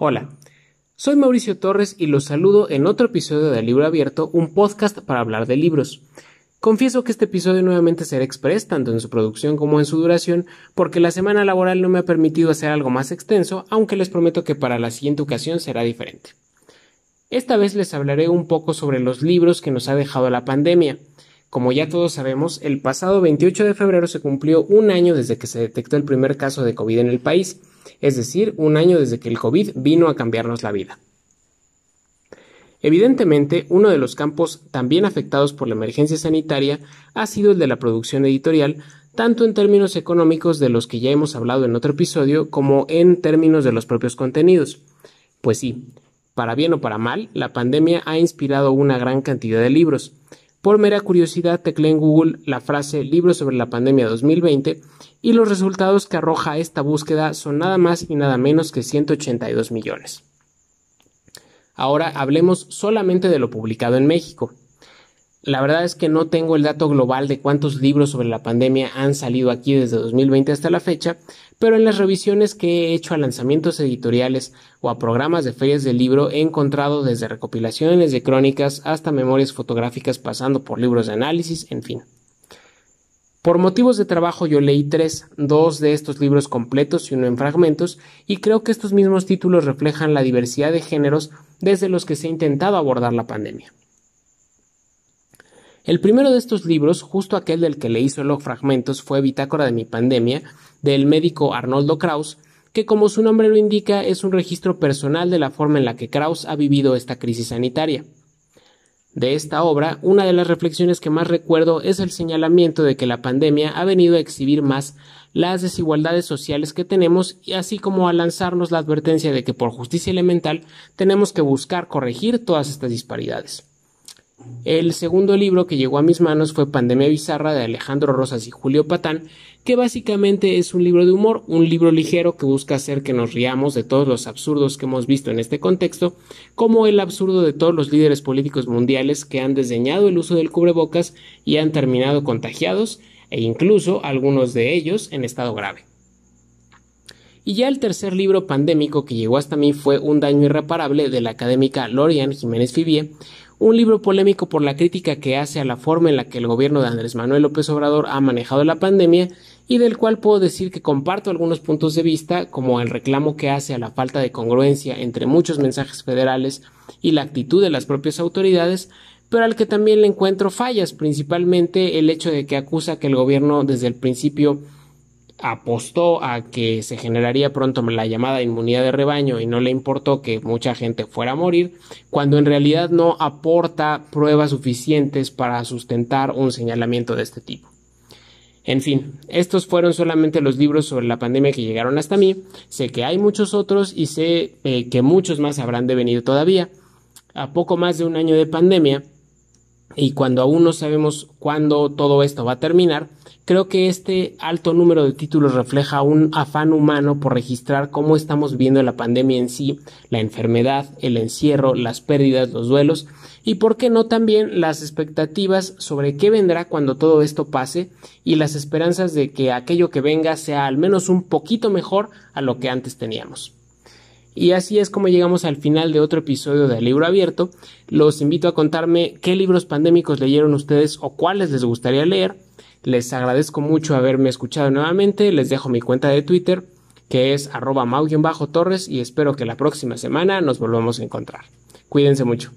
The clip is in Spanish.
Hola, soy Mauricio Torres y los saludo en otro episodio de Libro Abierto, un podcast para hablar de libros. Confieso que este episodio nuevamente será express tanto en su producción como en su duración, porque la semana laboral no me ha permitido hacer algo más extenso, aunque les prometo que para la siguiente ocasión será diferente. Esta vez les hablaré un poco sobre los libros que nos ha dejado la pandemia. Como ya todos sabemos, el pasado 28 de febrero se cumplió un año desde que se detectó el primer caso de COVID en el país, es decir, un año desde que el COVID vino a cambiarnos la vida. Evidentemente, uno de los campos también afectados por la emergencia sanitaria ha sido el de la producción editorial, tanto en términos económicos de los que ya hemos hablado en otro episodio, como en términos de los propios contenidos. Pues sí, para bien o para mal, la pandemia ha inspirado una gran cantidad de libros, por mera curiosidad, tecleé en Google la frase Libro sobre la pandemia 2020 y los resultados que arroja esta búsqueda son nada más y nada menos que 182 millones. Ahora hablemos solamente de lo publicado en México. La verdad es que no tengo el dato global de cuántos libros sobre la pandemia han salido aquí desde 2020 hasta la fecha, pero en las revisiones que he hecho a lanzamientos editoriales o a programas de ferias del libro he encontrado desde recopilaciones de crónicas hasta memorias fotográficas pasando por libros de análisis, en fin. Por motivos de trabajo yo leí tres, dos de estos libros completos y uno en fragmentos, y creo que estos mismos títulos reflejan la diversidad de géneros desde los que se ha intentado abordar la pandemia. El primero de estos libros, justo aquel del que leí solo fragmentos, fue Bitácora de mi pandemia, del médico Arnoldo Kraus, que como su nombre lo indica es un registro personal de la forma en la que Kraus ha vivido esta crisis sanitaria. De esta obra, una de las reflexiones que más recuerdo es el señalamiento de que la pandemia ha venido a exhibir más las desigualdades sociales que tenemos y así como a lanzarnos la advertencia de que por justicia elemental tenemos que buscar corregir todas estas disparidades. El segundo libro que llegó a mis manos fue Pandemia Bizarra de Alejandro Rosas y Julio Patán, que básicamente es un libro de humor, un libro ligero que busca hacer que nos riamos de todos los absurdos que hemos visto en este contexto, como el absurdo de todos los líderes políticos mundiales que han desdeñado el uso del cubrebocas y han terminado contagiados, e incluso algunos de ellos en estado grave. Y ya el tercer libro pandémico que llegó hasta mí fue Un daño irreparable de la académica Lorian Jiménez Fibier, un libro polémico por la crítica que hace a la forma en la que el gobierno de Andrés Manuel López Obrador ha manejado la pandemia y del cual puedo decir que comparto algunos puntos de vista, como el reclamo que hace a la falta de congruencia entre muchos mensajes federales y la actitud de las propias autoridades, pero al que también le encuentro fallas, principalmente el hecho de que acusa que el gobierno desde el principio apostó a que se generaría pronto la llamada inmunidad de rebaño y no le importó que mucha gente fuera a morir, cuando en realidad no aporta pruebas suficientes para sustentar un señalamiento de este tipo. En fin, estos fueron solamente los libros sobre la pandemia que llegaron hasta mí. Sé que hay muchos otros y sé eh, que muchos más habrán de venir todavía. A poco más de un año de pandemia, y cuando aún no sabemos cuándo todo esto va a terminar, Creo que este alto número de títulos refleja un afán humano por registrar cómo estamos viendo la pandemia en sí, la enfermedad, el encierro, las pérdidas, los duelos y, por qué no, también las expectativas sobre qué vendrá cuando todo esto pase y las esperanzas de que aquello que venga sea al menos un poquito mejor a lo que antes teníamos. Y así es como llegamos al final de otro episodio de Libro Abierto. Los invito a contarme qué libros pandémicos leyeron ustedes o cuáles les gustaría leer les agradezco mucho haberme escuchado nuevamente. Les dejo mi cuenta de Twitter, que es arroba mau-torres y espero que la próxima semana nos volvamos a encontrar. Cuídense mucho.